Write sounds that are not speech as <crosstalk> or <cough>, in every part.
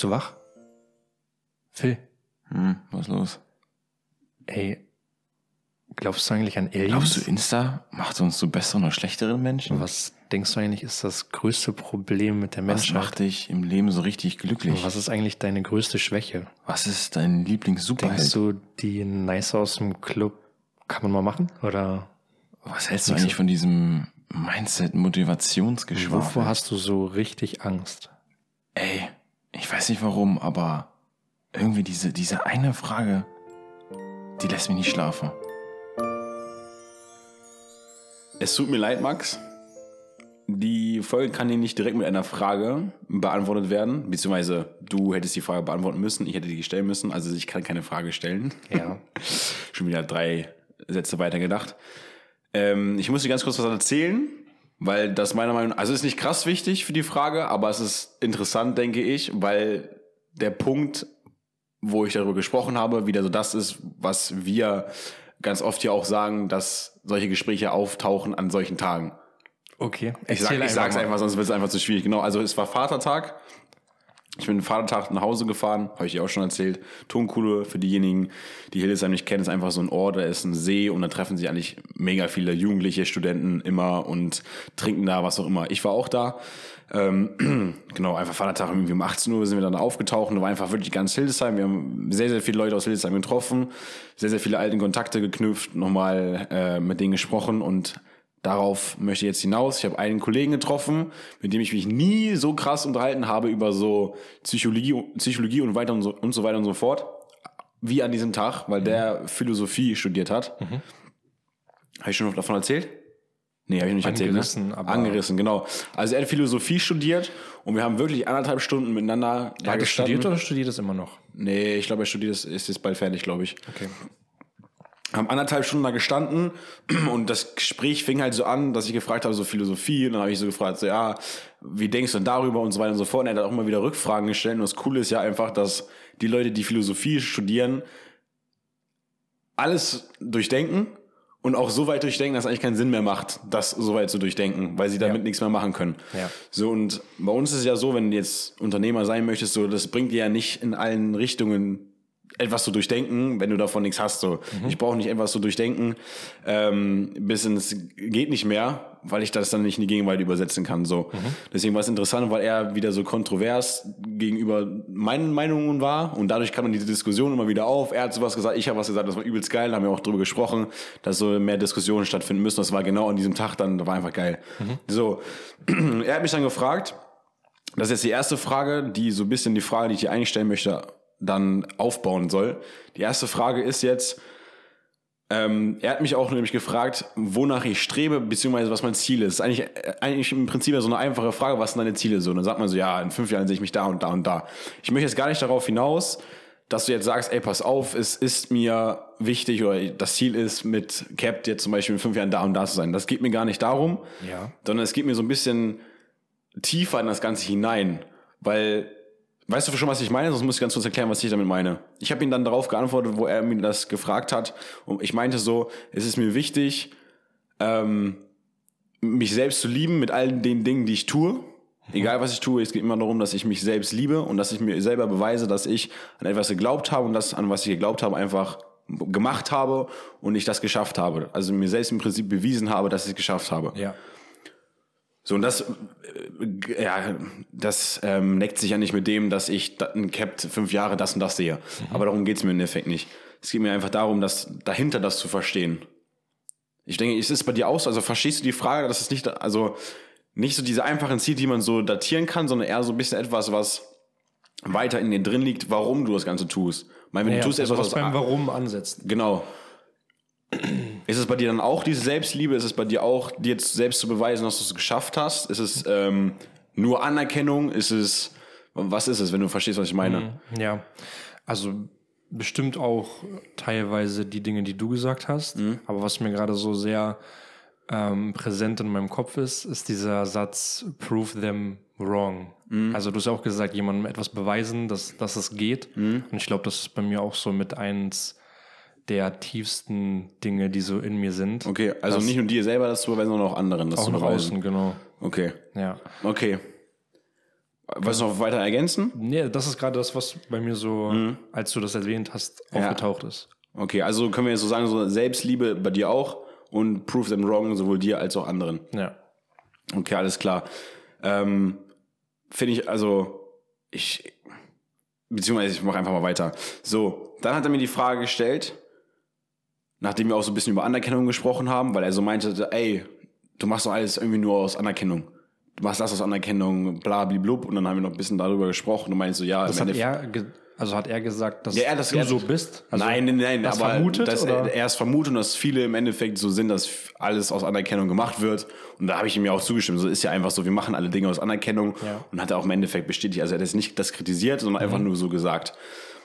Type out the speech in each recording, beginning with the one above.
Bist du wach? Phil, Hm, was los? ey, glaubst du eigentlich an Aliens? Glaubst du, Insta macht uns zu besseren oder schlechteren Menschen? Was denkst du eigentlich ist das größte Problem mit der Was Menschheit? macht dich im Leben so richtig glücklich? Was ist eigentlich deine größte Schwäche? Was ist dein Denkst Lieblings-Superheld? du, die Nice aus dem Club kann man mal machen? Oder Was hältst du eigentlich von diesem Mindset-Motivationsgeschwafel? wovor hast du so richtig Angst? Ey, ich weiß nicht warum, aber irgendwie diese, diese eine Frage, die lässt mich nicht schlafen. Es tut mir leid, Max. Die Folge kann hier nicht direkt mit einer Frage beantwortet werden, beziehungsweise du hättest die Frage beantworten müssen, ich hätte die stellen müssen, also ich kann keine Frage stellen. Ja. <laughs> Schon wieder drei Sätze weiter gedacht. Ähm, ich muss dir ganz kurz was erzählen, weil das meiner Meinung nach, also ist nicht krass wichtig für die Frage, aber es ist interessant, denke ich, weil der Punkt, wo ich darüber gesprochen habe, wieder so das ist, was wir ganz oft hier auch sagen, dass solche Gespräche auftauchen an solchen Tagen. Okay. Ich, sag, ich sag's einfach, sonst wird es einfach zu schwierig. Genau, also es war Vatertag. Ich bin Vatertag nach Hause gefahren, habe ich dir auch schon erzählt. Tonkuhle für diejenigen, die Hildesheim nicht kennen, ist einfach so ein Ort, da ist ein See und da treffen sich eigentlich mega viele Jugendliche, Studenten immer und trinken da, was auch immer. Ich war auch da. Ähm, <clears throat> genau, einfach Vatertag irgendwie um 18 Uhr sind wir dann aufgetaucht und war einfach wirklich ganz Hildesheim. Wir haben sehr, sehr viele Leute aus Hildesheim getroffen, sehr, sehr viele alte Kontakte geknüpft, nochmal äh, mit denen gesprochen und Darauf möchte ich jetzt hinaus. Ich habe einen Kollegen getroffen, mit dem ich mich nie so krass unterhalten habe über so Psychologie, Psychologie und weiter und so, und so weiter und so fort, wie an diesem Tag, weil der Philosophie studiert hat. Habe ich schon davon erzählt? Nee, habe ich noch nicht Angerissen, erzählt. Ne? aber- Angerissen, genau. Also er hat Philosophie studiert und wir haben wirklich anderthalb Stunden miteinander Er hat studiert oder studiert es immer noch? Nee, ich glaube, er studiert, ist ist jetzt bald fertig, glaube ich Okay. Haben anderthalb Stunden da gestanden <clears throat> und das Gespräch fing halt so an, dass ich gefragt habe, so Philosophie und dann habe ich so gefragt, so ja, wie denkst du denn darüber und so weiter und so fort und er hat auch immer wieder Rückfragen gestellt und das Coole ist ja einfach, dass die Leute, die Philosophie studieren, alles durchdenken und auch so weit durchdenken, dass es eigentlich keinen Sinn mehr macht, das so weit zu durchdenken, weil sie damit Ja. nichts mehr machen können. Ja. So und bei uns ist es ja so, wenn du jetzt Unternehmer sein möchtest, so das bringt dir ja nicht in allen Richtungen etwas zu durchdenken, wenn du davon nichts hast. So, ich brauche nicht etwas zu durchdenken, ähm, bis ins geht nicht mehr, weil ich das dann nicht in die Gegenwart übersetzen kann. So, deswegen war es interessant, weil er wieder so kontrovers gegenüber meinen Meinungen war und dadurch kam dann diese Diskussion immer wieder auf. Er hat sowas gesagt, ich habe was gesagt, das war übelst geil. Da haben wir auch drüber gesprochen, dass so mehr Diskussionen stattfinden müssen. Das war genau an diesem Tag dann, das war einfach geil. So, <clears throat> er hat mich dann gefragt. Das ist jetzt die erste Frage, die so ein bisschen die Frage, die ich dir eigentlich stellen möchte, dann aufbauen soll. Die erste Frage ist jetzt, ähm, er hat mich auch nämlich gefragt, wonach ich strebe, beziehungsweise was mein Ziel ist. Eigentlich, äh, eigentlich im Prinzip so eine einfache Frage, was sind deine Ziele so? Und dann sagt man so, ja, in fünf Jahren sehe ich mich da und da und da. Ich möchte jetzt gar nicht darauf hinaus, dass du jetzt sagst, ey, pass auf, es ist mir wichtig oder das Ziel ist, mit Cap jetzt zum Beispiel in fünf Jahren da und da zu sein. Das geht mir gar nicht darum, Ja. sondern es geht mir so ein bisschen tiefer in das Ganze hinein, weil Weißt du schon, was ich meine? Sonst muss ich ganz kurz erklären, was ich damit meine. Ich habe ihm dann darauf geantwortet, wo er mir das gefragt hat. Und ich meinte so, es ist mir wichtig, ähm, mich selbst zu lieben mit all den Dingen, die ich tue. Egal was ich tue, es geht immer darum, dass ich mich selbst liebe und dass ich mir selber beweise, dass ich an etwas geglaubt habe und das, an was ich geglaubt habe, einfach gemacht habe und ich das geschafft habe. Also mir selbst im Prinzip bewiesen habe, dass ich es geschafft habe. Ja. So, und das, äh, ja, das ähm, neckt sich ja nicht mit dem, dass ich da- ein Capped fünf Jahre das und das sehe. Aber darum geht's mir im Endeffekt nicht. Es geht mir einfach darum, dass dahinter das zu verstehen. Ich denke, ist es bei dir auch so? Also verstehst du die Frage, dass es nicht, also nicht so diese einfachen Ziele, die man so datieren kann, sondern eher so ein bisschen etwas, was weiter in dir drin liegt, warum du das Ganze tust. Ich meine, wenn ja du tust etwas, was beim Warum ansetzt. Genau. Ist es bei dir dann auch diese Selbstliebe? Ist es bei dir auch, dir jetzt selbst zu beweisen, dass du es geschafft hast? Ist es ähm, nur Anerkennung? Ist es, was ist es, wenn du verstehst, was ich meine? Ja, also bestimmt auch teilweise die Dinge, die du gesagt hast. Aber was mir gerade so sehr ähm, präsent in meinem Kopf ist, ist dieser Satz, prove them wrong. Also du hast ja auch gesagt, jemandem etwas beweisen, dass, dass es geht. Und ich glaube, das ist bei mir auch so mit eins der tiefsten Dinge, die so in mir sind. Okay, also nicht nur dir selber das zu beweisen, sondern auch anderen das Auch zu beweisen. außen, genau. Okay, Ja. okay. Du noch weiter ergänzen? Nee, das ist gerade das, was bei mir so, Mhm. als du das erwähnt hast, aufgetaucht ist. Okay, also können wir jetzt so sagen, so Selbstliebe bei dir auch und Prove them wrong, sowohl dir als auch anderen. Ja. Okay, alles klar. Ähm, Finde ich, also, ich, beziehungsweise ich mache einfach mal weiter. So, dann hat er mir die Frage gestellt, nachdem wir auch so ein bisschen über Anerkennung gesprochen haben, weil er so meinte, ey, du machst doch alles irgendwie nur aus Anerkennung. Du machst das aus Anerkennung, bla, blub, und dann haben wir noch ein bisschen darüber gesprochen und meinst so, ja, Das hat er, also hat er gesagt, dass Ja, er- das- du er- so bist? Also nein, nein, nein, das aber vermutet, dass er, er es vermutet und dass viele im Endeffekt so sind, dass alles aus Anerkennung gemacht wird. Und da habe ich ihm ja auch zugestimmt. So ist ja einfach so, wir machen alle Dinge aus Anerkennung Ja. und hat er auch im Endeffekt bestätigt. Also er hat jetzt nicht das kritisiert, sondern Mhm. einfach nur so gesagt.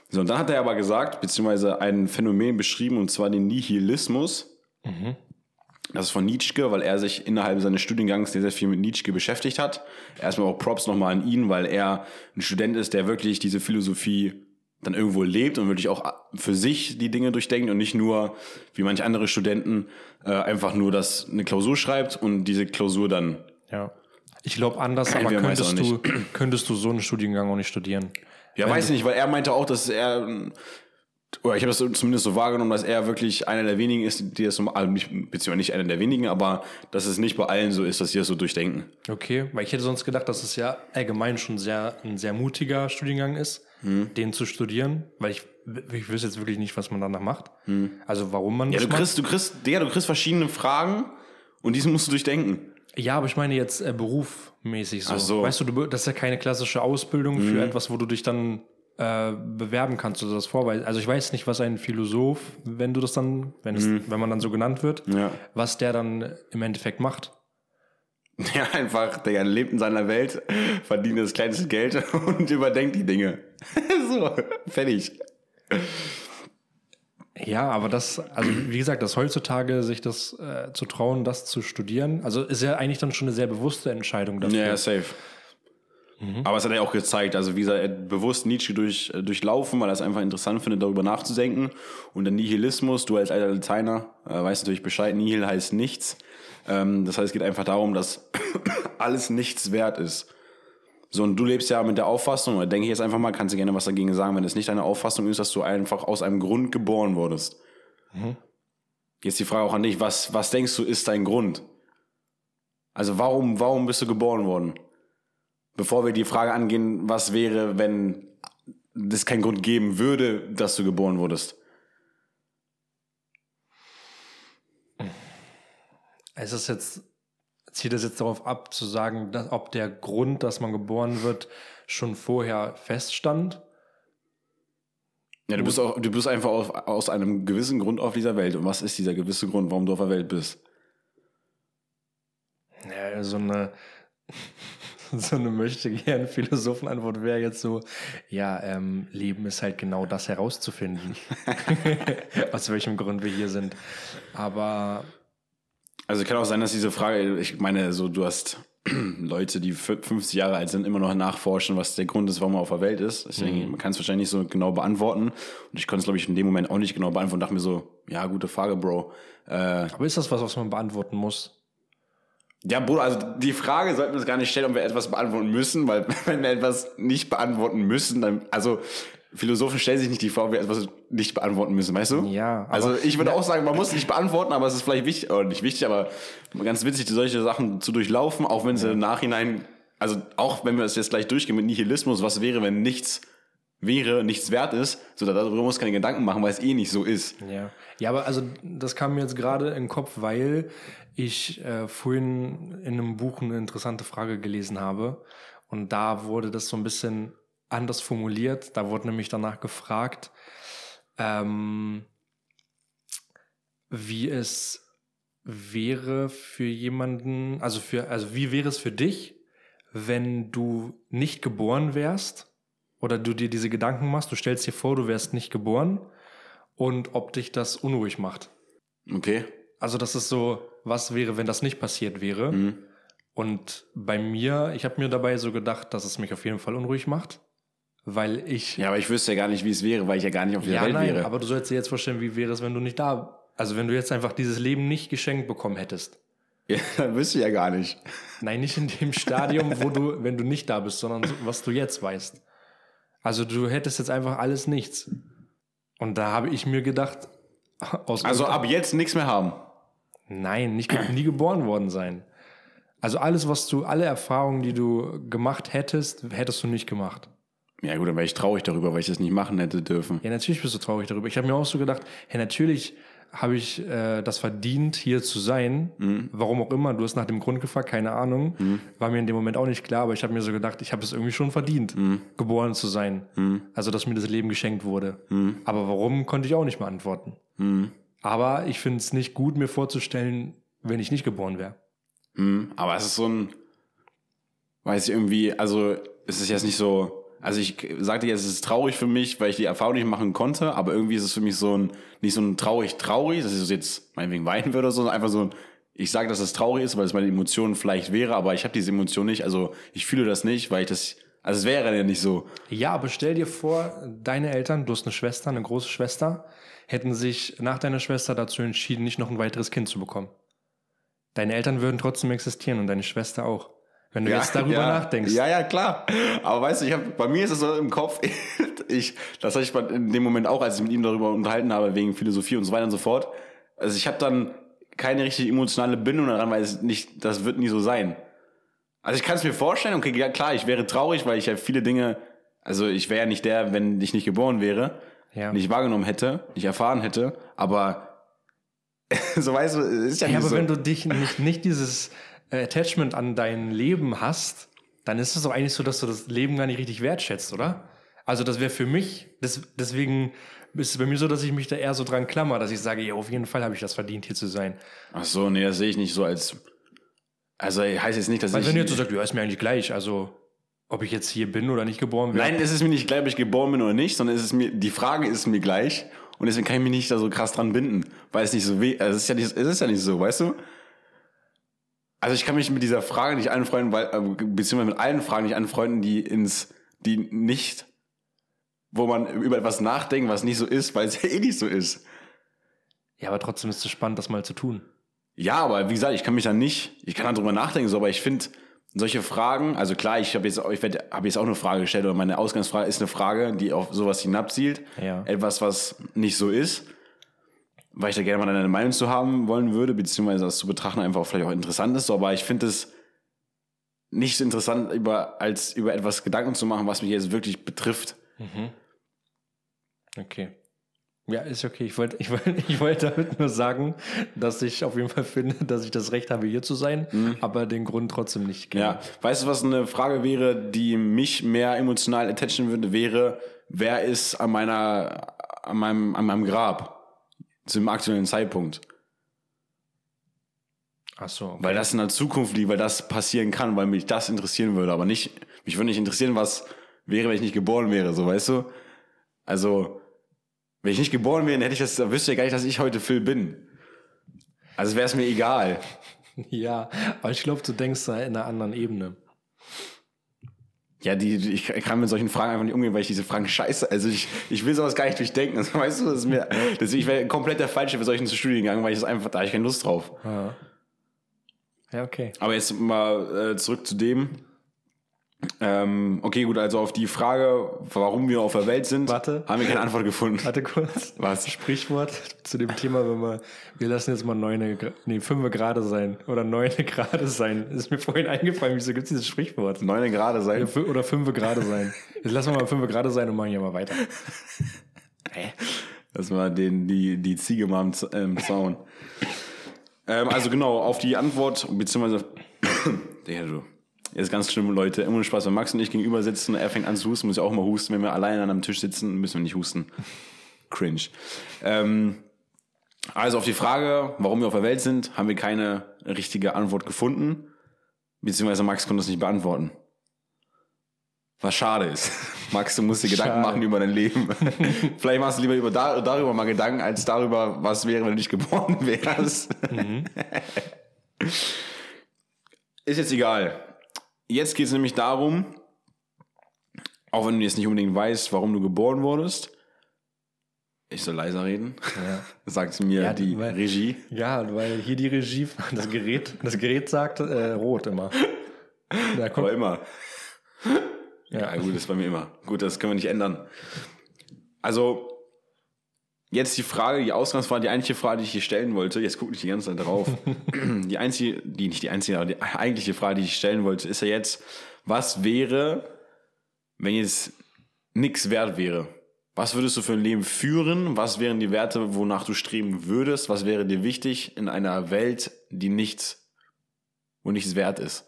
So, und dann hat er aber gesagt, beziehungsweise ein Phänomen beschrieben, und zwar den Nihilismus. Mhm. Das ist von Nietzsche, weil er sich innerhalb seines Studiengangs sehr, sehr viel mit Nietzsche beschäftigt hat. Erstmal auch Props nochmal an ihn, weil er ein Student ist, der wirklich diese Philosophie dann irgendwo lebt und wirklich auch für sich die Dinge durchdenkt und nicht nur, wie manche andere Studenten, äh, einfach nur das eine Klausur schreibt und diese Klausur dann. Ja. Ich glaube anders, aber könntest du, könntest du so einen Studiengang auch nicht studieren. Ja, weiß nicht, weil er meinte auch, dass er, oder ich habe das zumindest so wahrgenommen, dass er wirklich einer der wenigen ist, die das so, also nicht, beziehungsweise nicht einer der wenigen, aber dass es nicht bei allen so ist, dass sie das so durchdenken. Okay, weil ich hätte sonst gedacht, dass es ja allgemein schon sehr ein sehr mutiger Studiengang ist, Hm. den zu studieren, weil ich, ich wüsste jetzt wirklich nicht, was man danach macht. Also warum man Hm. Ja, das du macht. kriegst, du kriegst, Digga, du kriegst verschiedene Fragen und diese musst du durchdenken. Ja, aber ich meine jetzt äh, berufmäßig so. So. Weißt du, du, das ist ja keine klassische Ausbildung für etwas, wo du dich dann äh, bewerben kannst oder das vorweisen. Also ich weiß nicht, was ein Philosoph, wenn du das dann, wenn, es, wenn man dann so genannt wird. Ja. was der dann im Endeffekt macht. <laughs> Ja, einfach, der lebt in seiner Welt, verdient das kleinste Geld <laughs> und überdenkt die Dinge. <laughs> so, fertig. Ja, aber das, also wie gesagt, dass heutzutage sich das äh, zu trauen, das zu studieren, also ist ja eigentlich dann schon eine sehr bewusste Entscheidung dafür. Ja, safe. Aber es hat er auch gezeigt, also wie gesagt, er bewusst Nietzsche durch, äh, durchlaufen, weil er es einfach interessant findet, darüber nachzudenken. Und der Nihilismus, du als alter Lateiner äh, weißt natürlich Bescheid, Nihil heißt nichts. Ähm, das heißt, es geht einfach darum, dass <coughs> alles nichts wert ist. So, und du lebst ja mit der Auffassung, oder denke ich jetzt einfach mal, kannst du gerne was dagegen sagen, wenn es nicht deine Auffassung ist, dass du einfach aus einem Grund geboren wurdest. Jetzt die Frage auch an dich, was, was denkst du, ist dein Grund? Also warum, warum bist du geboren worden? Bevor wir die Frage angehen, was wäre, wenn es keinen Grund geben würde, dass du geboren wurdest? Es ist jetzt, zieht es jetzt darauf ab, zu sagen, dass, ob der Grund, dass man geboren wird, schon vorher feststand. Ja, du bist, auch, du bist einfach auf, aus einem gewissen Grund auf dieser Welt. Und was ist dieser gewisse Grund, warum du auf der Welt bist? Ja, so eine, <laughs> so eine möchte gern Philosophenantwort wäre jetzt so, ja, ähm, Leben ist halt genau das herauszufinden. <laughs> <laughs> Aus welchem Grund wir hier sind. Aber Also kann auch sein, dass diese Frage, ich meine, so du hast <clears throat> Leute, die fü- 50 Jahre alt sind, immer noch nachforschen, was der Grund ist, warum man auf der Welt ist. Deswegen, man kann es wahrscheinlich nicht so genau beantworten. Und ich konnte es, glaube ich, in dem Moment auch nicht genau beantworten und dachte mir so, ja, gute Frage, Bro. Äh, Aber ist das was, was man beantworten muss? Ja, Bruder, also die Frage sollten wir uns gar nicht stellen, ob wir etwas beantworten müssen, weil <laughs> wenn wir etwas nicht beantworten müssen, dann, also Philosophen stellen sich nicht die Frage, ob wir etwas nicht beantworten müssen, weißt du? Ja, Also ich würde auch sagen, man muss nicht beantworten, aber es ist vielleicht wichtig, oder nicht wichtig, aber ganz witzig, solche Sachen zu durchlaufen, auch wenn sie im Nachhinein, also auch wenn wir es jetzt gleich durchgehen mit Nihilismus, was wäre, wenn nichts wäre, nichts wert ist, so darüber muss keine Gedanken machen, weil es eh nicht so ist. Ja. Ja, aber also das kam mir jetzt gerade in den Kopf, weil ich äh, vorhin in einem Buch eine interessante Frage gelesen habe. Und da wurde das so ein bisschen anders formuliert. Da wurde nämlich danach gefragt, ähm, wie es wäre für jemanden, also für, also wie wäre es für dich, wenn du nicht geboren wärst oder du dir diese Gedanken machst, du stellst dir vor, du wärst nicht geboren und ob dich das unruhig macht. Okay? Also das ist so, was wäre, wenn das nicht passiert wäre? Und bei mir, ich habe mir dabei so gedacht, dass es mich auf jeden Fall unruhig macht, weil ich Ja, aber ich wüsste ja gar nicht, wie es wäre, weil ich ja gar nicht auf dieser ja, Welt nein, wäre. aber du sollst dir jetzt vorstellen, wie wäre es, wenn du nicht da, also wenn du jetzt einfach dieses Leben nicht geschenkt bekommen hättest. Ja, <laughs> das wüsste ich ja gar nicht. Nein, nicht in dem Stadium, wo du, <laughs> wenn du nicht da bist, sondern so, was du jetzt weißt. Also du hättest jetzt einfach alles nichts. Und da habe ich mir gedacht, <laughs> aus Also ab jetzt nichts mehr haben. Nein, nicht nie geboren worden sein. Also alles, was du, alle Erfahrungen, die du gemacht hättest, hättest du nicht gemacht. Ja gut, dann wäre ich traurig darüber, weil ich das nicht machen hätte dürfen. Ja, natürlich bist du traurig darüber. Ich habe mir auch so gedacht, hey, natürlich habe ich äh, das verdient, hier zu sein. Warum auch immer. Du hast nach dem Grund gefragt, keine Ahnung. War mir in dem Moment auch nicht klar, aber ich habe mir so gedacht, ich habe es irgendwie schon verdient, geboren zu sein. Also, dass mir das Leben geschenkt wurde. Aber warum, konnte ich auch nicht beantworten. Aber ich finde es nicht gut, mir vorzustellen, wenn ich nicht geboren wäre. Aber es ist so ein, weiß ich irgendwie, also es ist jetzt nicht so, also ich sagte jetzt, es ist traurig für mich, weil ich die Erfahrung nicht machen konnte, aber irgendwie ist es für mich so ein, nicht so ein traurig traurig, dass ich jetzt meinetwegen weinen würde oder so, einfach so ein, ich sage, dass es traurig ist, weil es meine Emotion vielleicht wäre, aber ich habe diese Emotion nicht, also ich fühle das nicht, weil ich das, also es wäre ja nicht so. Ja, aber stell dir vor, deine Eltern, du hast eine Schwester, eine große Schwester, hätten sich nach deiner Schwester dazu entschieden, nicht noch ein weiteres Kind zu bekommen. Deine Eltern würden trotzdem existieren und deine Schwester auch. Wenn du jetzt darüber ja, nachdenkst. Ja, ja, klar. Aber weißt du, ich hab, bei mir ist es so im Kopf, <laughs> ich, das hatte ich in dem Moment auch, als ich mit ihm darüber unterhalten habe, wegen Philosophie und so weiter und so fort. Also ich habe dann keine richtig emotionale Bindung daran, weil es nicht, das wird nie so sein. Also ich kann es mir vorstellen, okay, ja klar, ich wäre traurig, weil ich ja viele Dinge, also ich wäre ja nicht der, wenn ich nicht geboren wäre, Ja. nicht wahrgenommen hätte, nicht erfahren hätte, aber <laughs> so weißt du, es ist ja, Ja, nicht aber so. wenn du dich nicht, nicht dieses Attachment an dein Leben hast, dann ist es doch eigentlich so, dass du das Leben gar nicht richtig wertschätzt, oder? Also das wäre für mich, das, deswegen ist es bei mir so, dass ich mich da eher so dran klammer, dass ich sage, ja, auf jeden Fall habe ich das verdient, hier zu sein. Ach so, nee, das sehe ich nicht so als, also heißt jetzt nicht, dass Weil ich... wenn du jetzt so sagst, ja, ist mir eigentlich gleich, also ob ich jetzt hier bin oder nicht geboren bin. Nein, es ist mir nicht gleich, ob ich geboren bin oder nicht, sondern es ist mir, die Frage ist mir gleich und deswegen kann ich mich nicht da so krass dran binden, weil es nicht so weh, also es ist ja nicht, es ist ja nicht so, weißt du? Also ich kann mich mit dieser Frage nicht anfreunden, weil, äh, beziehungsweise mit allen Fragen nicht anfreunden, die ins, die nicht, wo man über etwas nachdenkt, was nicht so ist, weil es <laughs> ja eh nicht so ist. Ja, aber trotzdem ist es spannend, das mal zu tun. Ja, aber wie gesagt, ich kann mich da nicht, ich kann darüber nachdenken, so, aber ich finde solche Fragen, also klar, ich habe jetzt, ich werd- habe jetzt auch eine Frage gestellt, oder meine Ausgangsfrage ist eine Frage, die auf sowas hinabzielt. Ja. Etwas, was nicht so ist, weil ich da gerne mal deine Meinung zu haben wollen würde, beziehungsweise das zu betrachten einfach auch vielleicht auch interessant ist, aber ich finde es nicht so interessant, über, als über etwas Gedanken zu machen, was mich jetzt wirklich betrifft. Okay. Ja, ist okay. Ich wollte ich wollte, ich wollte damit nur sagen, dass ich auf jeden Fall finde, dass ich das Recht habe, hier zu sein, aber den Grund trotzdem nicht kenne. Ja, weißt du, was eine Frage wäre, die mich mehr emotional attachen würde, wäre, wer ist an meiner, an meinem, an meinem Grab zum aktuellen Zeitpunkt? Ach so. Okay. Weil das in der Zukunft liegt, weil das passieren kann, weil mich das interessieren würde, aber nicht, mich würde nicht interessieren, was wäre, wenn ich nicht geboren wäre, so, weißt du? Also, wenn ich nicht geboren wäre, dann hätte ich das, dann wüsste ich ja gar nicht, dass ich heute Phil bin. Also wäre es mir egal. <laughs> Ja, aber ich glaube, du denkst da in einer anderen Ebene. Ja, die, ich kann mit solchen Fragen einfach nicht umgehen, weil ich diese Fragen scheiße. Also ich, ich will sowas gar nicht durchdenken. Also, <laughs> weißt du, das ist mir, deswegen, ich wäre komplett der Falsche für solchen Studiengang, weil ich das einfach, da habe ich keine Lust drauf. Ja, okay. Aber jetzt mal äh, zurück zu dem. Ähm, okay, gut, also auf die Frage, warum wir auf der Welt sind, Warte. haben wir keine Antwort gefunden. Warte kurz. Was? Sprichwort zu dem Thema, wenn wir, wir lassen jetzt mal neune, nee, fünfe gerade sein oder neune gerade sein. Ist mir vorhin eingefallen, wieso gibt es dieses Sprichwort? Neune Grade sein. Ja, Oder fünfe gerade sein. Jetzt lassen wir mal fünfe gerade sein und machen hier mal weiter. Das war den, die, die Ziege mal am Z- ähm, Zaun. ähm, also genau, auf die Antwort, beziehungsweise, <coughs> ja, du. Jetzt ganz schlimm, Leute. Immer nur Spaß, wenn Max und ich gegenüber sitzen, er fängt an zu husten, muss ich auch mal husten. Wenn wir alleine an einem Tisch sitzen, müssen wir nicht husten. Cringe. Ähm, also auf die Frage, warum wir auf der Welt sind, haben wir keine richtige Antwort gefunden. Beziehungsweise Max konnte es nicht beantworten. Was schade ist. <laughs> Max, du musst dir Gedanken Schade. machen über dein Leben. <laughs> Vielleicht machst du lieber über da, darüber mal Gedanken, als darüber, was wäre, wenn du nicht geboren wärst. <laughs> ist jetzt egal. Jetzt geht es nämlich darum, auch wenn du jetzt nicht unbedingt weißt, warum du geboren wurdest, Ich soll leiser reden? Ja. <laughs> Sagt mir Ja, die weil- Regie. Ja, weil hier die Regie, <laughs> das Gerät, das Gerät sagt äh, rot immer. <laughs> Da kommt, Aber immer. Ja, gut, das ist bei mir immer. Gut, das können wir nicht ändern. Also, jetzt die Frage, die Ausgangsfrage, die eigentliche Frage, die ich hier stellen wollte, jetzt gucke ich die ganze Zeit drauf. <clears throat> die einzige, die nicht die einzige, aber die eigentliche Frage, die ich stellen wollte, ist ja jetzt, was wäre, wenn jetzt nichts wert wäre? Was würdest du für ein Leben führen? Was wären die Werte, wonach du streben würdest? Was wäre dir wichtig in einer Welt, die nichts, wo nichts wert ist?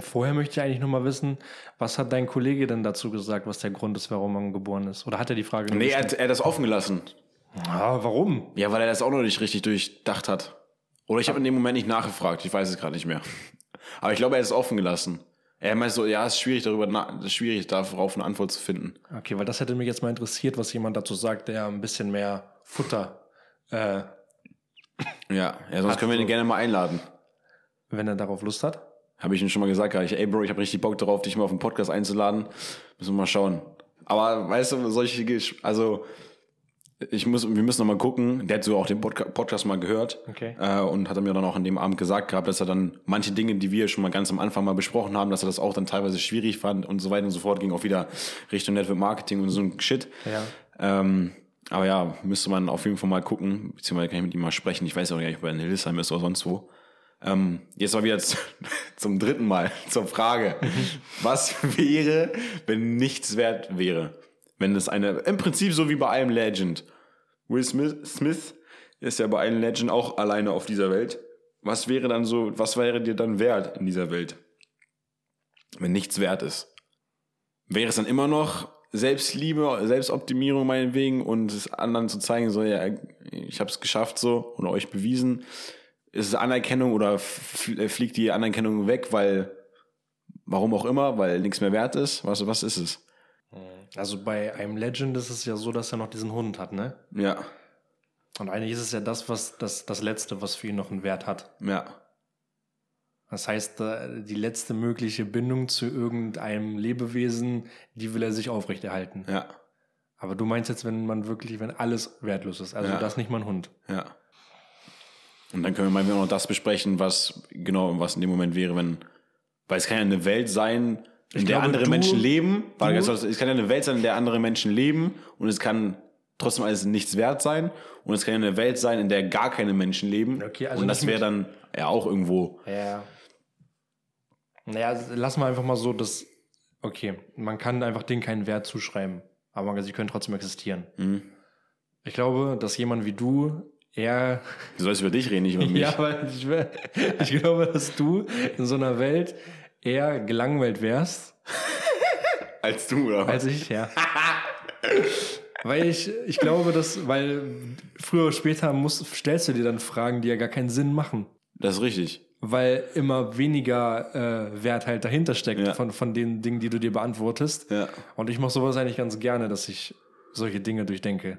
Vorher möchte ich eigentlich nur mal wissen, was hat dein Kollege denn dazu gesagt, was der Grund ist, warum man geboren ist? Oder hat er die Frage nur Nee, er hat, er hat das offen gelassen. Ah, warum? Ja, weil er das auch noch nicht richtig durchdacht hat. Oder ich habe in dem Moment nicht nachgefragt, ich weiß es gerade nicht mehr. Aber ich glaube, er hat es offen gelassen. Er meint so, ja, es ist schwierig darüber, na, es ist schwierig darauf eine Antwort zu finden. Okay, weil das hätte mich jetzt mal interessiert, was jemand dazu sagt, der ein bisschen mehr Futter, äh, Ja, ja sonst können wir ihn gerne mal einladen. wenn er darauf Lust hat. Habe ich ihm schon mal gesagt, ich, ey Bro, ich habe richtig Bock darauf, dich mal auf den Podcast einzuladen. Müssen wir mal schauen. Aber weißt du, solche, also ich muss, wir müssen noch mal gucken. Der hat so auch den Podca Podcast mal gehört Okay. äh, und hat er mir dann auch an dem Abend gesagt gehabt, dass er dann manche Dinge, die wir schon mal ganz am Anfang mal besprochen haben, dass er das auch dann teilweise schwierig fand und so weiter und so fort. Ging auch wieder Richtung Network Marketing und so ein Shit. Ja. Ähm, aber ja, müsste man auf jeden Fall mal gucken, beziehungsweise kann ich mit ihm mal sprechen. Ich weiß auch gar nicht, ob er in Hildesheim ist oder sonst wo. Ähm, jetzt mal wieder zu, <laughs> zum dritten Mal zur Frage. <laughs> Was wäre, wenn nichts wert wäre? Wenn es eine, im Prinzip so wie bei einem Legend. Will Smith, Smith ist ja bei einem Legend auch alleine auf dieser Welt. Was wäre dann so, was wäre dir dann wert in dieser Welt? Wenn nichts wert ist. Wäre es dann immer noch Selbstliebe, Selbstoptimierung meinetwegen und es anderen zu zeigen, so, ja, ich habe es geschafft so oder euch bewiesen. Ist es Anerkennung oder fliegt die Anerkennung weg, weil, warum auch immer, weil nichts mehr wert ist? Was, was ist es? Also bei einem Legend ist es ja so, dass er noch diesen Hund hat, ne? Ja, Und eigentlich ist es ja das, was das, das Letzte, was für ihn noch einen Wert hat. ja, Das heißt, äh, die letzte mögliche Bindung zu irgendeinem Lebewesen, die will er sich aufrechterhalten. ja, Aber du meinst jetzt, wenn man wirklich, wenn alles wertlos ist, also Ja. das nicht mal ein Hund. ja. Und dann können wir mal noch das besprechen, was genau, was in dem Moment wäre, wenn, weil es kann ja eine Welt sein, in Ich der glaube, andere du- Menschen leben. Warte, es kann ja eine Welt sein, in der andere Menschen leben und es kann trotzdem alles nichts wert sein. Und es kann ja eine Welt sein, in der gar keine Menschen leben. Okay, also und das wäre dann ja auch irgendwo. Ja. Naja, lass mal einfach mal so, dass, okay, man kann einfach denen keinen Wert zuschreiben, aber sie können trotzdem existieren. Mhm. Ich glaube, dass jemand wie du eher Du sollst über dich reden, nicht über <laughs> mich. Ja, weil ich, ich glaube, dass du in so einer Welt eher gelangweilt wärst, <laughs> Als du, oder? was? als ich, ja. <laughs> weil ich, ich glaube, dass, weil früher oder später musst, stellst du dir dann Fragen, die ja gar keinen Sinn machen. das ist richtig. Weil immer weniger äh, Wert halt dahinter steckt Ja. von, von den Dingen, die du dir beantwortest. Ja. Und ich mache sowas eigentlich ganz gerne, dass ich solche Dinge durchdenke.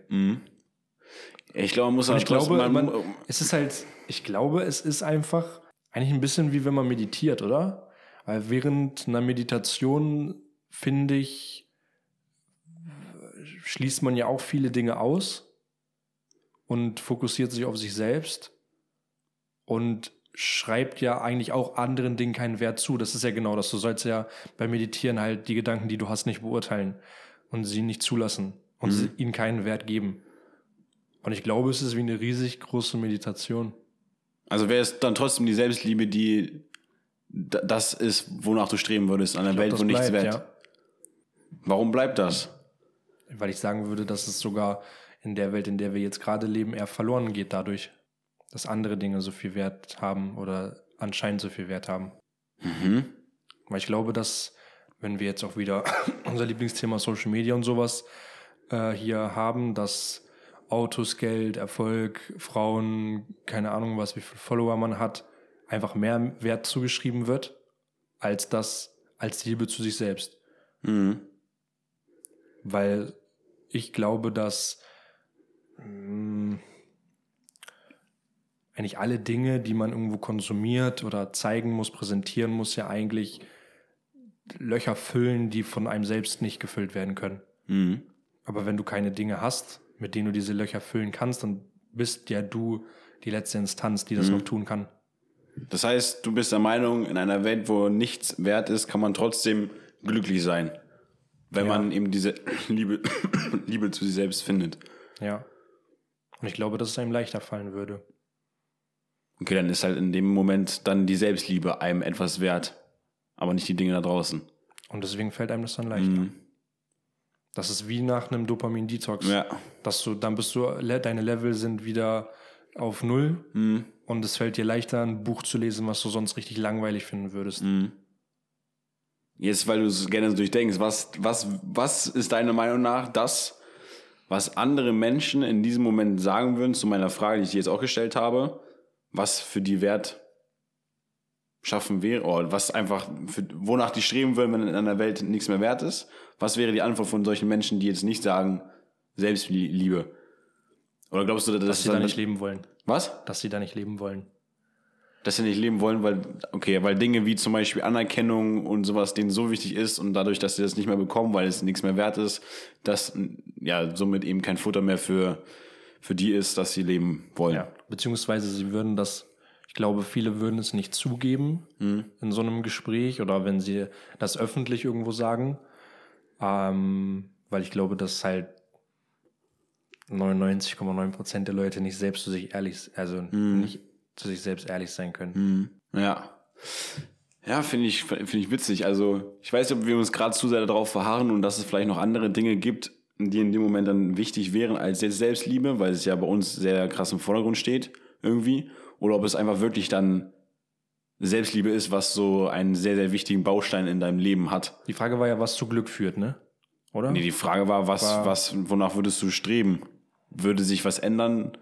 Ich glaube, man muss halt ich glaube, trotzdem- man, es ist halt, ich glaube, es ist einfach eigentlich ein bisschen wie wenn man meditiert, oder? Weil während einer Meditation, finde ich, schließt man ja auch viele Dinge aus und fokussiert sich auf sich selbst und schreibt ja eigentlich auch anderen Dingen keinen Wert zu. Das ist ja genau das. Du sollst ja beim Meditieren halt die Gedanken, die du hast, nicht beurteilen und sie nicht zulassen und sie, ihnen keinen Wert geben. Und ich glaube, es ist wie eine riesig große Meditation. Also wäre es dann trotzdem die Selbstliebe, die das ist, wonach du streben würdest, an einer Welt, wo nichts bleibt, wert. Warum bleibt das? Weil ich sagen würde, dass es sogar in der Welt, in der wir jetzt gerade leben, eher verloren geht dadurch, dass andere Dinge so viel Wert haben oder anscheinend so viel Wert haben. Mhm. Weil ich glaube, dass, wenn wir jetzt auch wieder <coughs> unser Lieblingsthema Social Media und sowas äh, hier haben, dass Autos, Geld, Erfolg, Frauen, keine Ahnung was, wie viele Follower man hat, einfach mehr Wert zugeschrieben wird, als das, als die Liebe zu sich selbst. Mhm. Weil ich glaube, dass mh, eigentlich alle Dinge, die man irgendwo konsumiert oder zeigen muss, präsentieren muss, ja eigentlich Löcher füllen, die von einem selbst nicht gefüllt werden können. Mhm. Aber wenn du keine Dinge hast, mit denen du diese Löcher füllen kannst, dann bist ja du die letzte Instanz, die das noch tun kann. Das heißt, du bist der Meinung, in einer Welt, wo nichts wert ist, kann man trotzdem glücklich sein. Wenn Ja. man eben diese <coughs> Liebe, <coughs> Liebe zu sich selbst findet. Ja. Und ich glaube, dass es einem leichter fallen würde. Okay, dann ist halt in dem Moment dann die Selbstliebe einem etwas wert. Aber nicht die Dinge da draußen. Und deswegen fällt einem das dann leichter. Das ist wie nach einem Dopamin-Detox. Ja. Dass du, dann bist du, deine Level sind wieder auf Null und es fällt dir leichter, ein Buch zu lesen, was du sonst richtig langweilig finden würdest. Jetzt, weil du es gerne so durchdenkst, was, was, was ist deiner Meinung nach das, was andere Menschen in diesem Moment sagen würden, zu meiner Frage, die ich dir jetzt auch gestellt habe, was für die Wert schaffen wäre, oder was einfach, für, wonach die streben würden, wenn in einer Welt nichts mehr wert ist? Was wäre die Antwort von solchen Menschen, die jetzt nicht sagen, Selbstliebe? Oder glaubst du, dass, Dass sie da dann- nicht leben wollen. Was? Dass sie da nicht leben wollen. dass sie nicht leben wollen, weil, okay, weil Dinge wie zum Beispiel Anerkennung und sowas denen so wichtig ist und dadurch, dass sie das nicht mehr bekommen, weil es nichts mehr wert ist, dass ja somit eben kein Futter mehr für, für die ist, dass sie leben wollen. Ja. Beziehungsweise sie würden das, ich glaube, viele würden es nicht zugeben in so einem Gespräch oder wenn sie das öffentlich irgendwo sagen. Ähm, weil ich glaube, dass halt 99,9 Prozent der Leute nicht selbst zu sich ehrlich, also nicht zu sich selbst ehrlich sein können. Ja. Ja, finde ich, finde ich witzig. Also, ich weiß nicht, ob wir uns gerade zu sehr darauf verharren und dass es vielleicht noch andere Dinge gibt, die in dem Moment dann wichtig wären als Selbstliebe, weil es ja bei uns sehr krass im Vordergrund steht, irgendwie. Oder ob es einfach wirklich dann Selbstliebe ist, was so einen sehr, sehr wichtigen Baustein in deinem Leben hat. Die Frage war ja, was zu Glück führt, ne? Oder? Nee, die Frage war, was, War- was, wonach würdest du streben? Würde sich was ändern?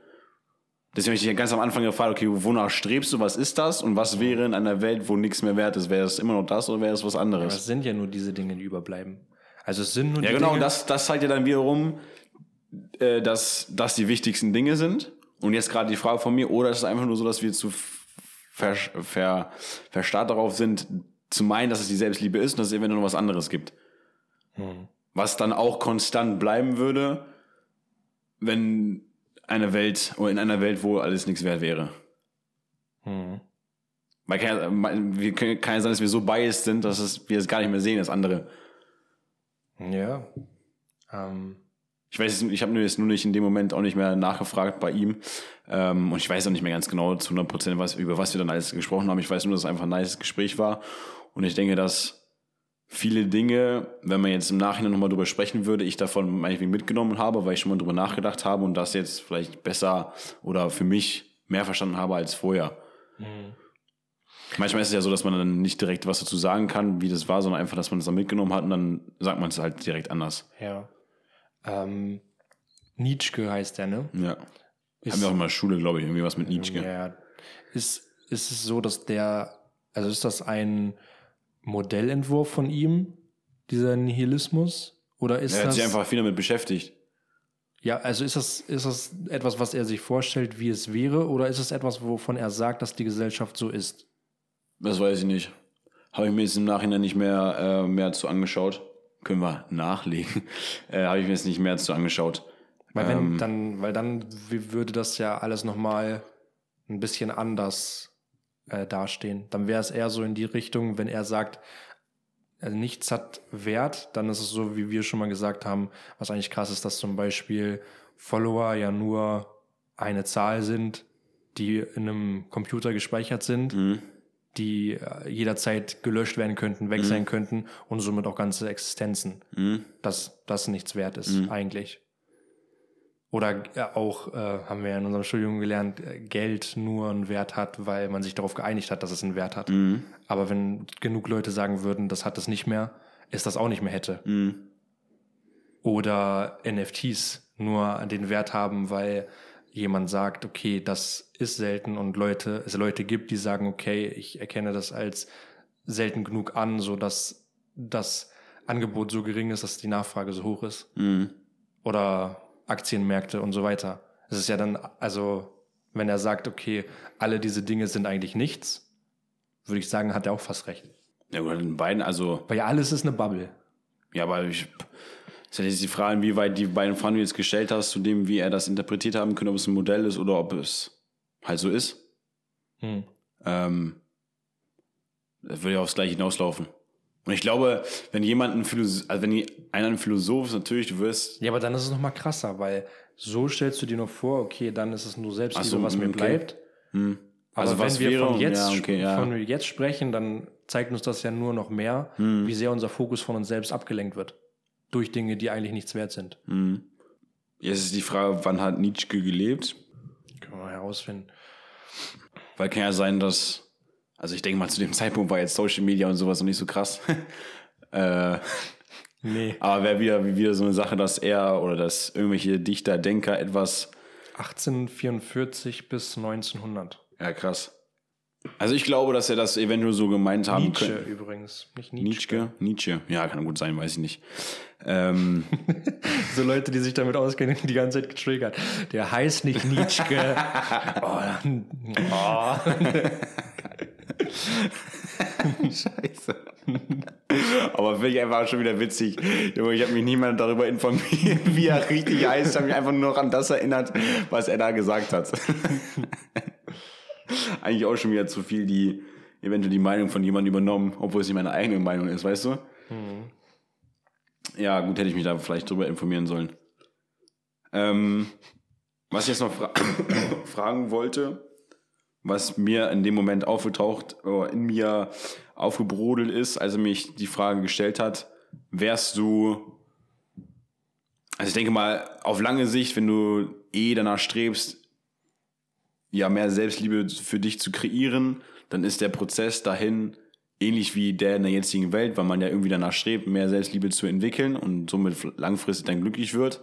Deswegen habe ich dich ganz am Anfang gefragt, okay, wonach strebst du, was ist das? Und was wäre in einer Welt, wo nichts mehr wert ist? Wäre es immer noch das oder wäre es was Aber anderes? es sind ja nur diese Dinge, die überbleiben. Also es sind nur Ja, die genau, Dinge, und das, das zeigt ja dann wiederum, äh, dass das die wichtigsten Dinge sind. Und jetzt gerade die Frage von mir, oder ist es einfach nur so, dass wir zu ver, ver, verstarrt darauf sind, zu meinen, dass es die Selbstliebe ist und dass es eventuell noch was anderes gibt. Was dann auch konstant bleiben würde, wenn eine Welt, oder in einer Welt, wo alles nichts wert wäre. Mhm. Weil kann, wir können, kann ja sein, dass wir so biased sind, dass es, wir es gar nicht mehr sehen als andere. Ja. Ähm, Ich weiß, ich habe nur jetzt nur nicht in dem Moment auch nicht mehr nachgefragt bei ihm. Ähm, und ich weiß auch nicht mehr ganz genau zu 100 Prozent, was, über was wir dann alles gesprochen haben. Ich weiß nur, dass es einfach ein nice Gespräch war. Und ich denke, dass viele Dinge, wenn man jetzt im Nachhinein nochmal drüber sprechen würde, ich davon meinetwegen mitgenommen habe, weil ich schon mal drüber nachgedacht habe und das jetzt vielleicht besser oder für mich mehr verstanden habe als vorher. Manchmal ist es ja so, dass man dann nicht direkt was dazu sagen kann, wie das war, sondern einfach, dass man es dann mitgenommen hat und dann sagt man es halt direkt anders. ja. Ähm, Nietzsche heißt der, ne? Ja. Ist- Haben wir auch in der Schule, glaube ich, irgendwie was mit Nietzsche. Ja. Ist, ist es so, dass der, also ist das ein Modellentwurf von ihm, dieser Nihilismus? Oder ist Er hat das, sich einfach viel damit beschäftigt. ja, also ist das, ist das etwas, was er sich vorstellt, wie es wäre? Oder ist es etwas, wovon er sagt, dass die Gesellschaft so ist? Das weiß ich nicht. Habe ich mir jetzt im Nachhinein nicht mehr, äh, mehr zu angeschaut. Können wir nachlegen. <laughs> Äh, Habe ich mir jetzt nicht mehr zu angeschaut. Weil wenn Ähm. dann, weil dann würde das ja alles nochmal ein bisschen anders äh, dastehen. Dann wäre es eher so in die Richtung, wenn er sagt, also nichts hat Wert, dann ist es so, wie wir schon mal gesagt haben, was eigentlich krass ist, dass zum Beispiel Follower ja nur eine Zahl sind, die in einem Computer gespeichert sind, die äh, jederzeit gelöscht werden könnten, weg sein könnten und somit auch ganze Existenzen. Dass das nichts wert ist, eigentlich. Oder äh, auch, äh, haben wir ja in unserem Studium gelernt, äh, Geld nur einen Wert hat, weil man sich darauf geeinigt hat, dass es einen Wert hat. Aber wenn genug Leute sagen würden, das hat es nicht mehr, ist das auch nicht mehr hätte. Oder NFTs nur den Wert haben, weil jemand sagt, okay, das ist selten und Leute, es Leute gibt, die sagen, okay, ich erkenne das als selten genug an, so dass das Angebot so gering ist, dass die Nachfrage so hoch ist. Oder Aktienmärkte und so weiter. Es ist ja dann, also, wenn er sagt, okay, alle diese Dinge sind eigentlich nichts, würde ich sagen, hat er auch fast recht. Ja, gut, in beiden, also, Weil ja alles ist eine Bubble. ja, aber ich, ist ja jetzt die Frage, inwieweit die beiden Fragen, die du jetzt gestellt hast, zu dem, wie er das interpretiert haben könnte, ob es ein Modell ist oder ob es halt so ist. Hm. Ähm, das würde ja aufs Gleiche hinauslaufen. Und ich glaube, wenn jemand ein Philosoph, also wenn einer ein Philosoph ist, natürlich, du wirst, Ja, aber dann ist es noch mal krasser, weil so stellst du dir noch vor, okay, dann ist es nur Selbstliebe, so, was mir okay. bleibt. hm, Aber Also was wenn wir von jetzt, ja, okay, ja. von jetzt sprechen, dann zeigt uns das ja nur noch mehr, Hm. wie sehr unser Fokus von uns selbst abgelenkt wird. Durch Dinge, die eigentlich nichts wert sind. hm. Jetzt ist die Frage, wann hat Nietzsche gelebt? Können wir mal herausfinden. Weil kann ja sein, dass, also ich denke mal, zu dem Zeitpunkt war jetzt Social Media und sowas noch nicht so krass. <laughs> äh, Nee. aber wäre wieder, wie wieder so eine Sache, dass er oder dass irgendwelche Dichter, Denker etwas 1844 bis 1900. Ja, krass. Also ich glaube, dass er das eventuell so gemeint haben Nietzsche könnte. übrigens, nicht Nietzsche. Nietzsche? Nietzsche. Ja, kann gut sein, weiß ich nicht. Ähm, <laughs> So Leute, die sich damit auskennen, die ganze Zeit getriggert. Der heißt nicht Nietzsche. <laughs> oh, oh. <laughs> Scheiße. Aber finde ich einfach schon wieder witzig. Ich habe mich niemand darüber informiert, wie er richtig heißt. Ich habe mich einfach nur noch an das erinnert, was er da gesagt hat. <laughs> Eigentlich auch schon wieder zu viel die eventuell die Meinung von jemandem übernommen, obwohl es nicht meine eigene Meinung ist, weißt du? Ja, gut, hätte ich mich da vielleicht drüber informieren sollen. Ähm, was ich jetzt noch fra <coughs> fragen wollte, was mir in dem Moment aufgetaucht, oder in mir aufgebrodelt ist, als er mich die Frage gestellt hat, wärst du, also ich denke mal, auf lange Sicht, wenn du eh danach strebst, ja, mehr Selbstliebe für dich zu kreieren, dann ist der Prozess dahin ähnlich wie der in der jetzigen Welt, weil man ja irgendwie danach strebt, mehr Selbstliebe zu entwickeln und somit langfristig dann glücklich wird.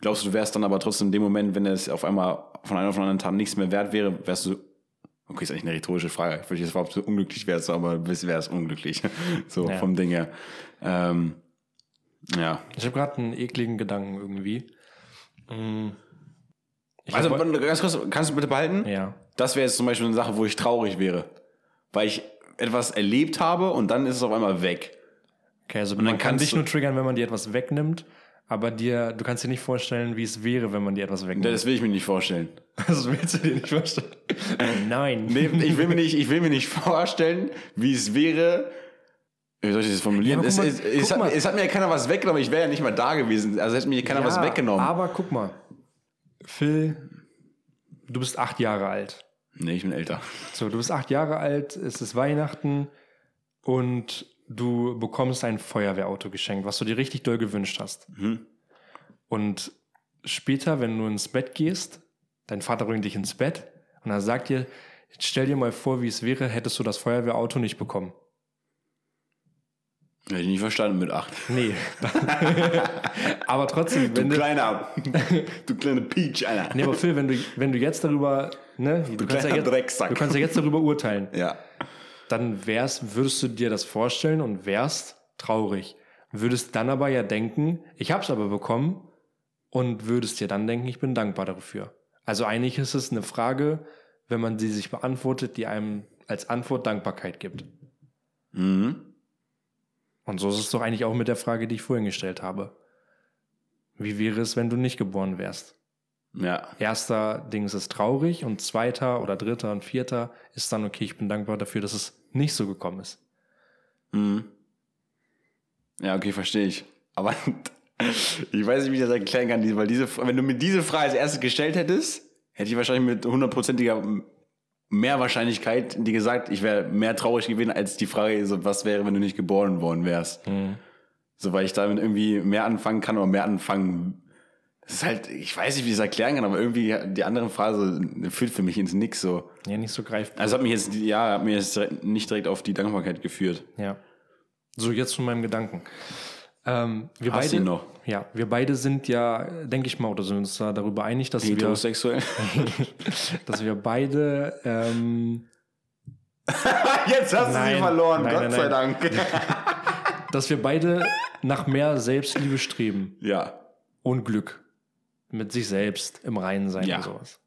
Glaubst du, du wärst dann aber trotzdem in dem Moment, wenn es auf einmal von einem auf den anderen Tag nichts mehr wert wäre, wärst du, okay, ist eigentlich eine rhetorische Frage. Ich würde jetzt ob du unglücklich wärst, aber du wärst unglücklich. <laughs> So Ja. vom Ding her. Ähm, ja. Ich habe gerade einen ekligen Gedanken irgendwie. Mm. Ich Also, hab- ganz kurz, kannst du bitte behalten? ja. Das wäre jetzt zum Beispiel eine Sache, wo ich traurig wäre. Weil ich etwas erlebt habe und dann ist es auf einmal weg. Okay, also dann man kann dich nur triggern, wenn man dir etwas wegnimmt, aber dir, du kannst dir nicht vorstellen, wie es wäre, wenn man dir etwas wegnimmt. Das will ich mir nicht vorstellen. <laughs> Das willst du dir nicht vorstellen. Nein. Nee, ich will mir nicht, ich will mir nicht vorstellen, wie es wäre. Wie soll ich das formulieren? Ja, es, mal, es, es, hat, es hat mir ja keiner was weggenommen. Ich wäre ja nicht mal da gewesen. Also hätte mir keiner was Ja, weggenommen. Aber guck mal, Phil, du bist acht Jahre alt. nee, ich bin älter. So, du bist acht Jahre alt, es ist Weihnachten und du bekommst ein Feuerwehrauto geschenkt, was du dir richtig doll gewünscht hast. Mhm. Und später, wenn du ins Bett gehst, dein Vater bringt dich ins Bett und er sagt dir, stell dir mal vor, wie es wäre, hättest du das Feuerwehrauto nicht bekommen. Hätte ich nicht verstanden mit acht. Nee. <laughs> aber trotzdem, Du wenn du, kleiner, <laughs> du kleine Peach, Alter. nee, aber Phil, wenn du, wenn du jetzt darüber, ne, du, kannst ja jetzt, Drecksack. du kannst ja jetzt darüber urteilen. Ja. Dann wärst, würdest du dir das vorstellen und wärst traurig. Würdest dann aber ja denken, ich hab's aber bekommen und würdest dir dann denken, ich bin dankbar dafür. Also eigentlich ist es eine Frage, wenn man sie sich beantwortet, die einem als Antwort Dankbarkeit gibt. Mhm. Und so ist es doch eigentlich auch mit der Frage, die ich vorhin gestellt habe. Wie wäre es, wenn du nicht geboren wärst? Ja. Erster Dings ist traurig und zweiter oder dritter und vierter ist dann, okay, ich bin dankbar dafür, dass es nicht so gekommen ist. Mhm. Ja, okay, verstehe ich. Aber <laughs> ich weiß nicht, wie ich das erklären kann, weil diese, wenn du mir diese Frage als erstes gestellt hättest, hätte ich wahrscheinlich mit hundertprozentiger mehr Wahrscheinlichkeit dir gesagt, ich wäre mehr traurig gewesen als die Frage, so, was wäre, wenn du nicht geboren worden wärst. So, weil ich damit irgendwie mehr anfangen kann oder mehr anfangen. Das ist halt, ich weiß nicht, wie ich das erklären kann, aber irgendwie die andere Frage führt für mich ins Nix so. Ja, nicht so greifbar. Also hat mich jetzt, ja, hat mir jetzt direkt- nicht direkt auf die Dankbarkeit geführt. Ja. So, jetzt zu meinem Gedanken. Ähm, wir Hast beide, noch? Ja, wir beide sind ja, denke ich mal, oder sind uns da darüber einig, dass wir, Heterosexuell. <laughs> dass wir beide, ähm, <laughs> Jetzt hast Nein, du sie verloren, nein, Gott nein, sei. Dank. <laughs> dass wir beide nach mehr Selbstliebe streben ja. und Glück mit sich selbst im Reinen sein Ja. und sowas.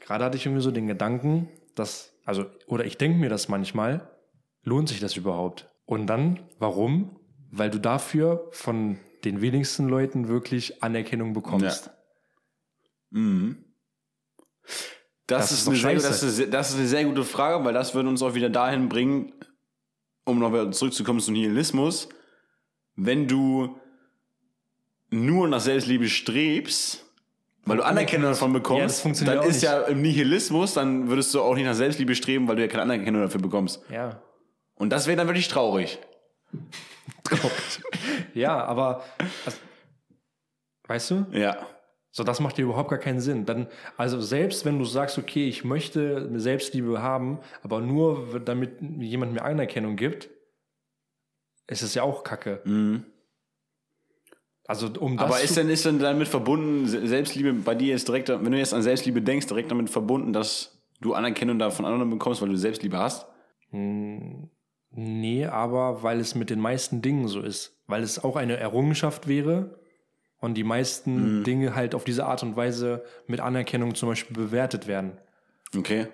Gerade hatte ich irgendwie so den Gedanken, dass, also, oder ich denke mir das manchmal, lohnt sich das überhaupt? Und dann, warum? Weil du dafür von den wenigsten Leuten wirklich Anerkennung bekommst. Mhm. Das, Das ist ist sehr, das, ist, das ist eine sehr gute Frage, weil das würde uns auch wieder dahin bringen, um noch zurückzukommen zum Nihilismus. Wenn du nur nach Selbstliebe strebst, weil du Anerkennung davon Ja, bekommst, funktioniert dann ist nicht. ja im Nihilismus, dann würdest du auch nicht nach Selbstliebe streben, weil du ja keine Anerkennung dafür bekommst. Ja. Und das wäre dann wirklich traurig. <laughs> Ja, aber also, weißt du? Ja. So, das macht dir überhaupt gar keinen Sinn. Dann, also selbst wenn du sagst, okay, ich möchte Selbstliebe haben, aber nur damit jemand mir Anerkennung gibt, ist es ja auch Kacke. Also um das Aber ist denn, ist denn damit verbunden, Se- Selbstliebe bei dir ist direkt, wenn du jetzt an Selbstliebe denkst, direkt damit verbunden, dass du Anerkennung da von anderen bekommst, weil du Selbstliebe hast? Nee, aber weil es mit den meisten Dingen so ist. Weil es auch eine Errungenschaft wäre und die meisten Mhm. Dinge halt auf diese Art und Weise mit Anerkennung zum Beispiel bewertet werden. Okay.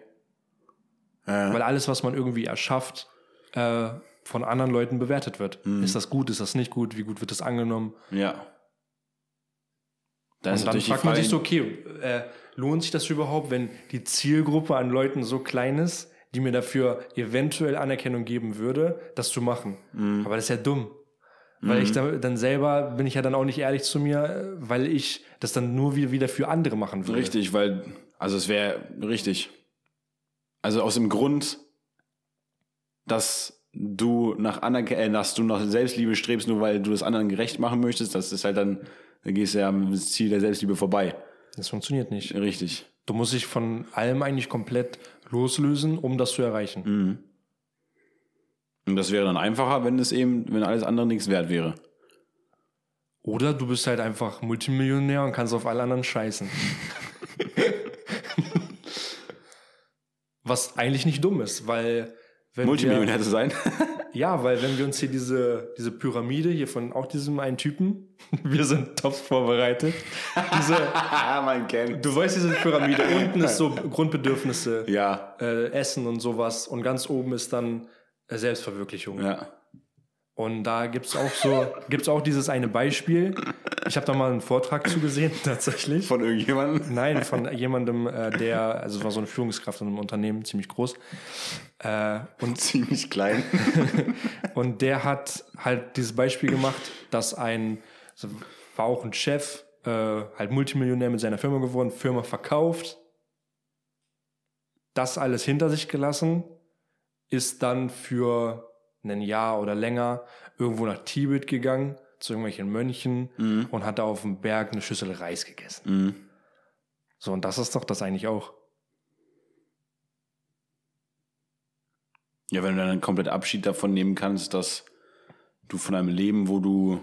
Weil alles, was man irgendwie erschafft, äh, von anderen Leuten bewertet wird. Mhm. Ist das gut, ist das nicht gut, wie gut wird das angenommen? Ja. Da ist Und dann fragt man sich so, okay, äh, lohnt sich das überhaupt, wenn die Zielgruppe an Leuten so klein ist, die mir dafür eventuell Anerkennung geben würde, das zu machen? Mhm. Aber das ist ja dumm. Weil ich da, dann selber bin ich ja dann auch nicht ehrlich zu mir, weil ich das dann nur wie- wieder für andere machen würde. Richtig, weil, also es wäre richtig. Also aus dem Grund, dass du nach Anerkennung, äh, dass du nach Selbstliebe strebst, nur weil du das anderen gerecht machen möchtest, das ist halt dann, da gehst du ja am Ziel der Selbstliebe vorbei. Das funktioniert nicht. Richtig. Du musst dich von allem eigentlich komplett loslösen, um das zu erreichen. Mhm. Und das wäre dann einfacher, wenn es eben, wenn alles andere nichts wert wäre. Oder du bist halt einfach Multimillionär und kannst auf alle anderen scheißen. <laughs> Was eigentlich nicht dumm ist, weil Multimillionär zu sein. <laughs> ja, weil wenn wir uns hier diese, diese Pyramide hier von auch diesem einen Typen, <laughs> wir sind top vorbereitet. Diese, <laughs> man kennt. du weißt diese Pyramide, unten ist so Grundbedürfnisse, Ja. äh, Essen und sowas und ganz oben ist dann Selbstverwirklichung. Ja. Und da gibt's auch so, gibt's auch dieses eine Beispiel. Ich habe da mal einen Vortrag zugesehen, <laughs> tatsächlich. Von irgendjemandem. Nein, von jemandem, äh, der, also es war so eine Führungskraft in einem Unternehmen, ziemlich groß. Äh, und, <laughs> Ziemlich klein. <laughs> und der hat halt dieses Beispiel gemacht, dass ein, also war auch ein Chef, äh, halt Multimillionär mit seiner Firma geworden, Firma verkauft, das alles hinter sich gelassen, ist dann für ein Jahr oder länger irgendwo nach Tibet gegangen, zu irgendwelchen Mönchen und hat da auf dem Berg eine Schüssel Reis gegessen. Mhm. So, und das ist doch das eigentlich auch. Ja, wenn du dann komplett Abschied davon nehmen kannst, dass du von einem Leben, wo du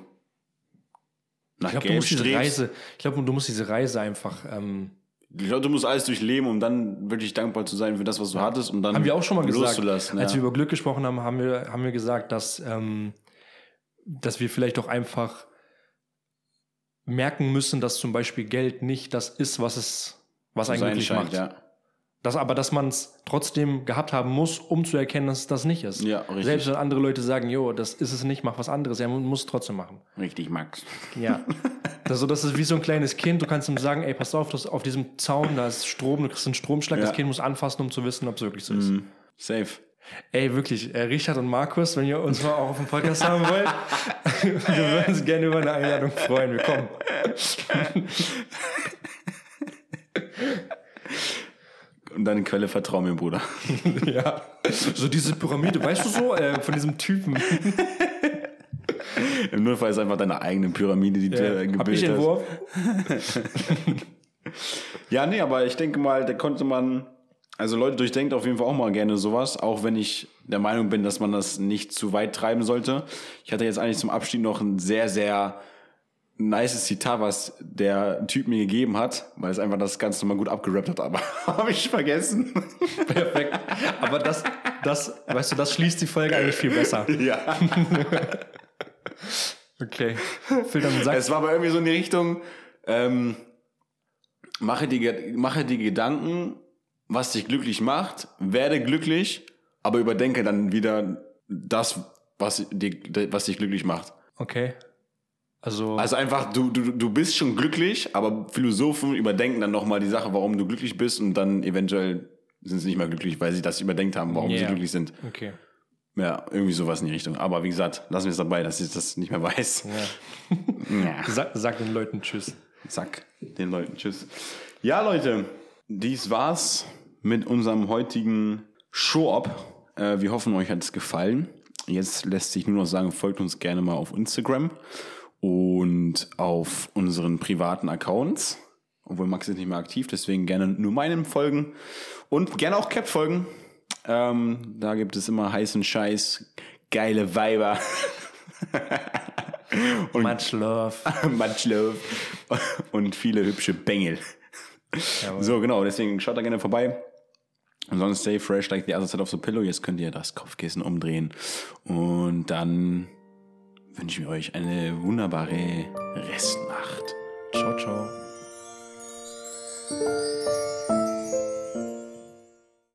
nach Ich glaube, du Geld musst diese strebst, Reise, ich glaube, du musst diese Reise einfach, ähm, ich glaube, du musst alles durchleben, um dann wirklich dankbar zu sein für das, was du hattest und dann haben wir auch schon mal gesagt, loszulassen. als ja. wir über Glück gesprochen haben, haben wir, haben wir gesagt, dass, ähm, dass wir vielleicht auch einfach merken müssen, dass zum Beispiel Geld nicht das ist, was es, was einen glücklich macht. ja. Das, aber dass man es trotzdem gehabt haben muss, um zu erkennen, dass es das nicht ist. Ja, richtig. Selbst wenn andere Leute sagen, jo, das ist es nicht, mach was anderes, man muss es trotzdem machen. Richtig, Max. Ja. <laughs> Also das ist wie so ein kleines Kind. Du kannst ihm sagen, ey, pass auf, das, auf diesem Zaun, da ist Strom, du kriegst einen Stromschlag. Ja. Das Kind muss anfassen, um zu wissen, ob es wirklich so ist. Mhm. Safe. Ey, wirklich, äh, Richard und Markus, wenn ihr uns mal auch auf dem Podcast haben wollt, <laughs> wir würden uns gerne über eine Einladung freuen. Wir <laughs> Und deine Quelle vertrau mir, Bruder. <laughs> Ja. So diese Pyramide, weißt du so, äh, von diesem Typen. <laughs> Im Notfall ist einfach deine eigene Pyramide, die du hab ich gebildet entworfen? hast. <laughs> Ja, nee, aber ich denke mal, da konnte man, also Leute durchdenkt auf jeden Fall auch mal gerne sowas, auch wenn ich der Meinung bin, dass man das nicht zu weit treiben sollte. Ich hatte jetzt eigentlich zum Abschied noch ein sehr, sehr nices Zitat, was der Typ mir gegeben hat, weil es einfach das Ganze nochmal gut abgerappt hat, aber <laughs> habe ich vergessen. Perfekt. Aber das, das, weißt du, das schließt die Folge eigentlich viel besser. <laughs> ja. <laughs> Okay. Phil, dann sag Es war aber irgendwie so in die Richtung, ähm, mache, die, mache die Gedanken, was dich glücklich macht, werde glücklich, aber überdenke dann wieder das, was, die, was dich glücklich macht. Okay. Also, Also einfach, du, du, du bist schon glücklich, aber Philosophen überdenken dann nochmal die Sache, warum du glücklich bist und dann eventuell sind sie nicht mehr glücklich, weil sie das überdenkt haben, warum sie Ja. glücklich sind. okay. Ja, irgendwie sowas in die Richtung. Aber wie gesagt, lassen wir es dabei, dass ich das nicht mehr weiß. Ja. <laughs> Sag, sag den Leuten Tschüss. Zack, den Leuten Tschüss. Ja, Leute, dies war's mit unserem heutigen Show-Up. Äh, wir hoffen, euch hat es gefallen. Jetzt lässt sich nur noch sagen, folgt uns gerne mal auf Instagram und auf unseren privaten Accounts. Obwohl Max ist nicht mehr aktiv, deswegen gerne nur meinem folgen und gerne auch Cap folgen. Ähm, da gibt es immer heißen Scheiß, geile Weiber. <laughs> Much love. <laughs> Much love und viele hübsche Bengel. So, genau, deswegen schaut da gerne vorbei. Ansonsten stay fresh like the other side of the pillow. Jetzt könnt ihr das Kopfkissen umdrehen. Und dann wünschen wir euch eine wunderbare Restnacht. Ciao, ciao.